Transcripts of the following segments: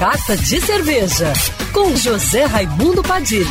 Carta de Cerveja, com José Raimundo Padilha.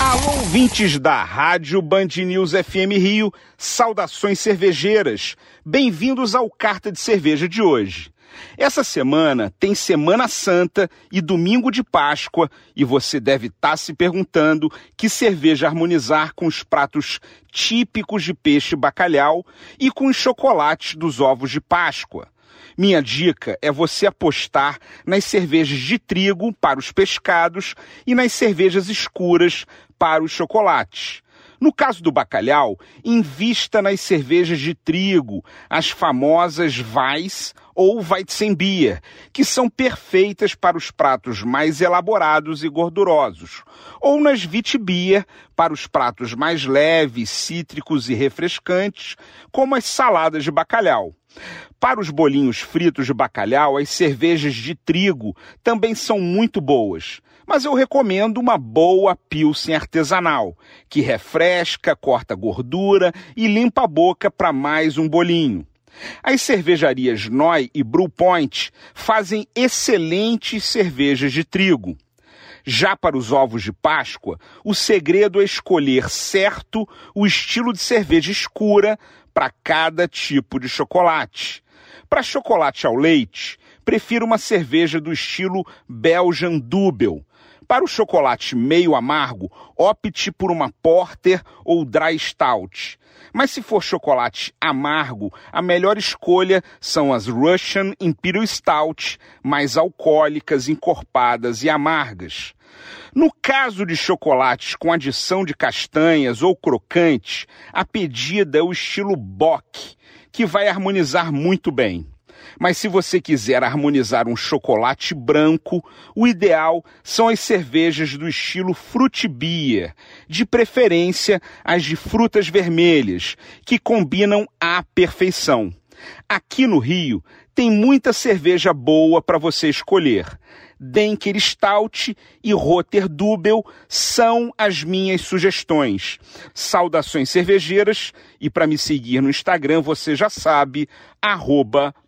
Alô, ouvintes da Rádio Band News FM Rio, saudações cervejeiras. Bem-vindos ao Carta de Cerveja de hoje. Essa semana tem Semana Santa e Domingo de Páscoa e você deve estar tá se perguntando que cerveja harmonizar com os pratos típicos de peixe bacalhau e com os chocolates dos ovos de Páscoa. Minha dica é você apostar nas cervejas de trigo para os pescados e nas cervejas escuras para os chocolates. No caso do bacalhau, invista nas cervejas de trigo, as famosas Weiss ou Weizenbier, que são perfeitas para os pratos mais elaborados e gordurosos, ou nas Witbier para os pratos mais leves, cítricos e refrescantes, como as saladas de bacalhau. Para os bolinhos fritos de bacalhau, as cervejas de trigo também são muito boas mas eu recomendo uma boa pilsen artesanal, que refresca, corta gordura e limpa a boca para mais um bolinho. As cervejarias Noi e Brew Point fazem excelentes cervejas de trigo. Já para os ovos de Páscoa, o segredo é escolher certo o estilo de cerveja escura para cada tipo de chocolate. Para chocolate ao leite, prefiro uma cerveja do estilo Belgian Double, para o chocolate meio amargo, opte por uma Porter ou Dry Stout. Mas se for chocolate amargo, a melhor escolha são as Russian Imperial Stout, mais alcoólicas, encorpadas e amargas. No caso de chocolates com adição de castanhas ou crocantes, a pedida é o estilo Bock, que vai harmonizar muito bem. Mas se você quiser harmonizar um chocolate branco, o ideal são as cervejas do estilo fruit beer, de preferência as de frutas vermelhas, que combinam à perfeição. Aqui no Rio tem muita cerveja boa para você escolher. Denker Stout e Rotter Dubel são as minhas sugestões. Saudações cervejeiras e para me seguir no Instagram você já sabe, arroba